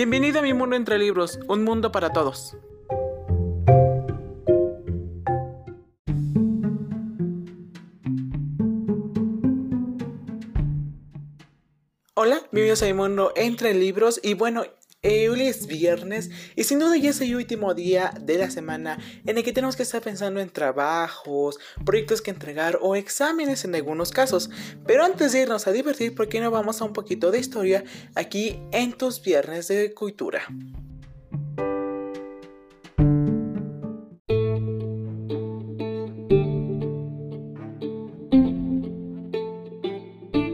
Bienvenido a mi mundo entre libros, un mundo para todos. Hola, bienvenidos a mi mundo entre libros y bueno, hoy es viernes y sin duda ya es el último día de la semana en el que tenemos que estar pensando en trabajos, proyectos que entregar o exámenes en algunos casos. Pero antes de irnos a divertir, ¿por qué no vamos a un poquito de historia aquí en tus viernes de cultura?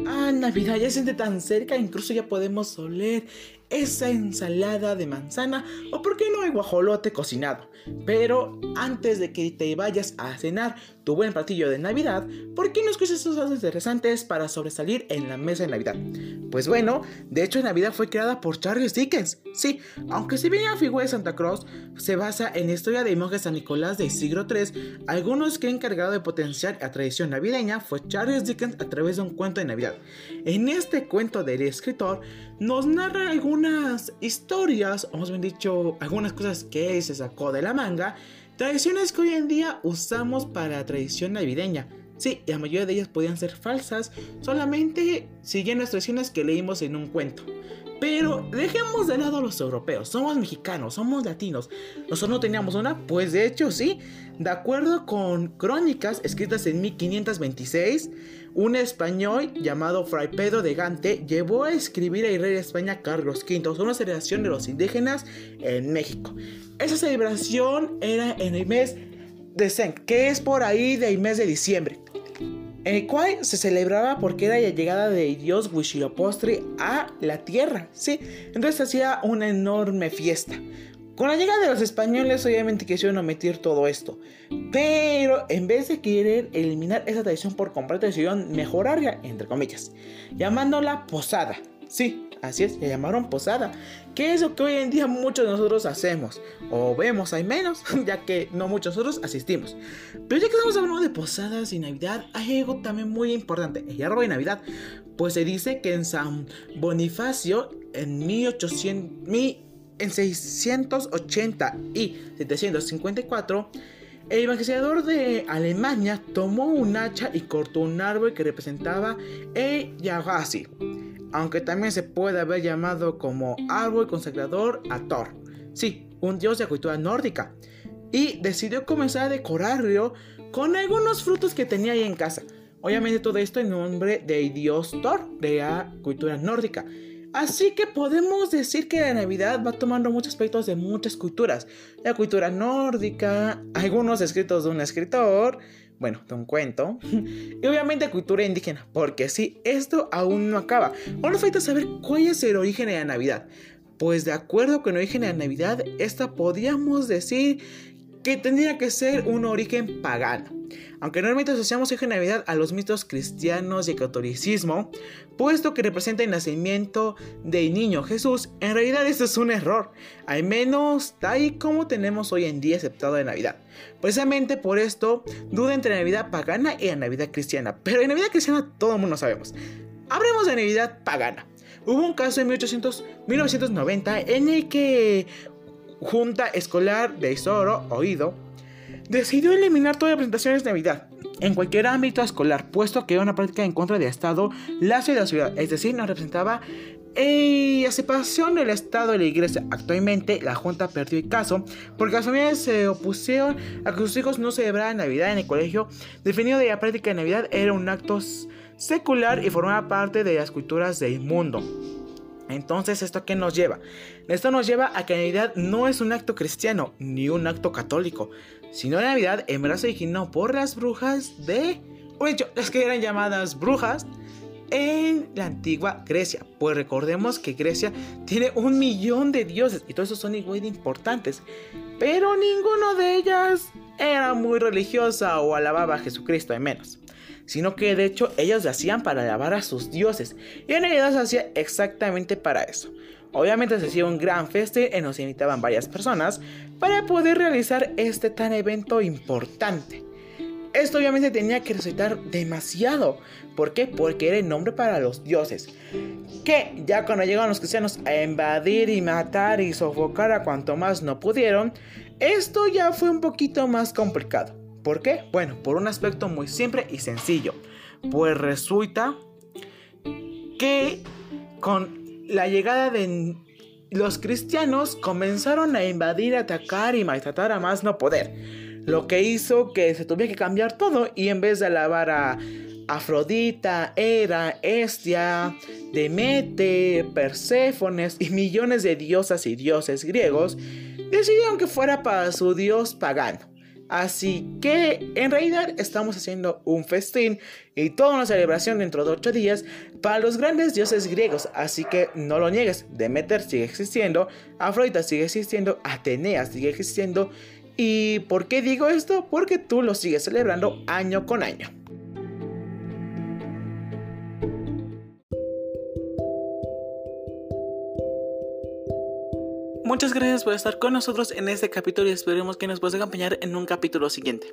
Ah, Navidad ya se siente tan cerca, incluso ya podemos oler esa ensalada de manzana o por qué no hay guajolote cocinado. Pero antes de que te vayas a cenar tu buen platillo de Navidad, ¿por qué no escuchas esos datos interesantes para sobresalir en la mesa de Navidad? Pues bueno, de hecho Navidad fue creada por Charles Dickens. Sí, aunque si bien la figura de Santa Claus se basa en la historia de monjes San Nicolás del siglo III, algunos que encargado de potenciar la tradición navideña fue Charles Dickens a través de un cuento de Navidad. En este cuento del escritor nos narra algunas historias, o más bien dicho, algunas cosas que se sacó de la manga, tradiciones que hoy en día usamos para la tradición navideña. Sí, la mayoría de ellas podían ser falsas, solamente siguiendo las tradiciones que leímos en un cuento. Pero dejemos de lado a los europeos, somos mexicanos, somos latinos. ¿Nosotros no teníamos una? Pues de hecho sí. De acuerdo con crónicas escritas en 1526, un español llamado Fray Pedro de Gante llevó a escribir al rey de España Carlos V sobre una celebración de los indígenas en México. Esa celebración era en el mes de Sen, que es por ahí del mes de diciembre el cual se celebraba porque era la llegada de Dios Huitzilopochtli a la tierra, ¿sí? Entonces hacía una enorme fiesta. Con la llegada de los españoles obviamente quisieron omitir todo esto, pero en vez de querer eliminar esa tradición por completo decidieron mejorarla, entre comillas, llamándola posada, sí, Así es, le llamaron posada, que es lo que hoy en día muchos de nosotros hacemos, o vemos hay menos, ya que no muchos nosotros asistimos. Pero ya que estamos hablando de posadas y Navidad, hay algo también muy importante, el árbol de Navidad. Pues se dice que en San Bonifacio, en 1800, en 680 y 754, el evangelizador de Alemania tomó un hacha y cortó un árbol que representaba el Yagasi aunque también se puede haber llamado como árbol consagrador a Thor. Sí, un dios de la cultura nórdica. Y decidió comenzar a decorarlo con algunos frutos que tenía ahí en casa. Obviamente todo esto en nombre del dios Thor de la cultura nórdica. Así que podemos decir que la Navidad va tomando muchos aspectos de muchas culturas. La cultura nórdica, algunos escritos de un escritor, bueno, de un cuento, y obviamente cultura indígena, porque sí, esto aún no acaba. Ahora falta saber cuál es el origen de la Navidad. Pues de acuerdo con el origen de la Navidad, esta podríamos decir que tendría que ser un origen pagano. Aunque normalmente asociamos el Navidad a los mitos cristianos y el catolicismo, puesto que representa el nacimiento del niño Jesús, en realidad esto es un error, al menos tal y como tenemos hoy en día aceptado de Navidad. Precisamente por esto, duda entre la Navidad pagana y la Navidad cristiana, pero en Navidad cristiana todo el mundo sabemos. Hablemos de Navidad pagana. Hubo un caso en 1800, 1990 en el que Junta Escolar de Isoro, oído, decidió eliminar todas las presentaciones de Navidad en cualquier ámbito escolar, puesto que era una práctica en contra del Estado, la ciudad, la ciudad, es decir, no representaba la separación del Estado y la Iglesia. Actualmente, la Junta perdió el caso porque las familias se opusieron a que sus hijos no celebraran Navidad en el colegio, definido de la práctica de Navidad era un acto secular y formaba parte de las culturas del mundo. Entonces, ¿esto qué nos lleva? Esto nos lleva a que Navidad no es un acto cristiano ni un acto católico, sino Navidad en verdad se originó por las brujas de... O hecho, las que eran llamadas brujas en la antigua Grecia. Pues recordemos que Grecia tiene un millón de dioses y todos esos son igual de importantes. Pero ninguno de ellas era muy religiosa o alababa a Jesucristo, de menos sino que de hecho ellos lo hacían para alabar a sus dioses, y en realidad se hacía exactamente para eso. Obviamente se hacía un gran feste en nos invitaban varias personas para poder realizar este tan evento importante. Esto obviamente tenía que resultar demasiado. ¿Por qué? Porque era el nombre para los dioses. Que ya cuando llegaron los cristianos a invadir y matar y sofocar a cuanto más no pudieron, esto ya fue un poquito más complicado. ¿Por qué? Bueno, por un aspecto muy simple y sencillo. Pues resulta que con la llegada de los cristianos comenzaron a invadir, atacar y maltratar a más no poder. Lo que hizo que se tuviera que cambiar todo y en vez de alabar a Afrodita, Hera, Estia, Demete, Perséfones y millones de diosas y dioses griegos, decidieron que fuera para su dios pagano. Así que en realidad estamos haciendo un festín y toda una celebración dentro de 8 días para los grandes dioses griegos. Así que no lo niegues, Demeter sigue existiendo, Afrodita sigue existiendo, Atenea sigue existiendo. ¿Y por qué digo esto? Porque tú lo sigues celebrando año con año. Muchas gracias por estar con nosotros en este capítulo y esperemos que nos puedas acompañar en un capítulo siguiente.